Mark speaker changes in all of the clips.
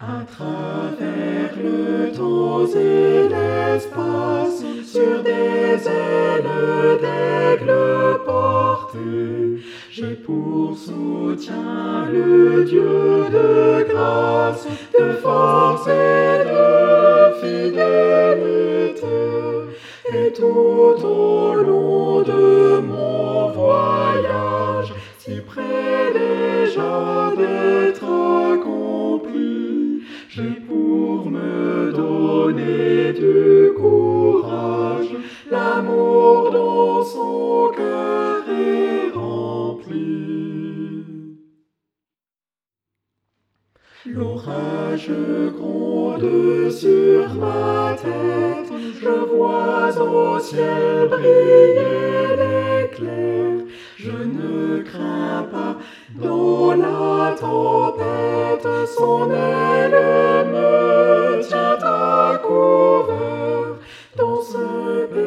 Speaker 1: À travers le temps et l'espace, sur des ailes d'aigle portées, j'ai pour soutien le Dieu de grâce, de force et de fidélité. Et tout au long de mon voyage, si près déjà d'être l'amour dans son cœur est rempli. L'orage gronde sur ma tête, je vois au ciel briller l'éclair. Je ne crains pas dans la tempête, son aile me tient à couvert. Dans ce paisible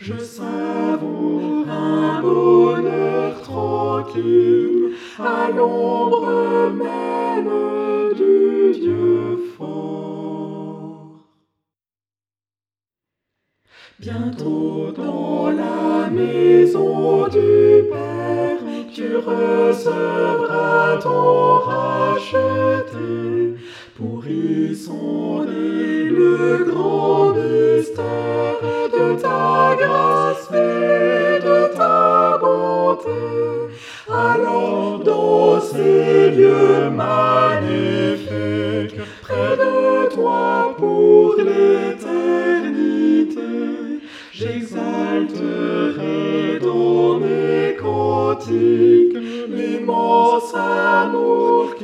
Speaker 1: je savoure un bonheur tranquille à l'ombre même du Dieu fort. Bientôt dans la maison du Père, tu recevras ton racheté pour y sonder ces lieux magnifiques, près de toi pour l'éternité, j'exalterai dans mes cantiques l'immense amour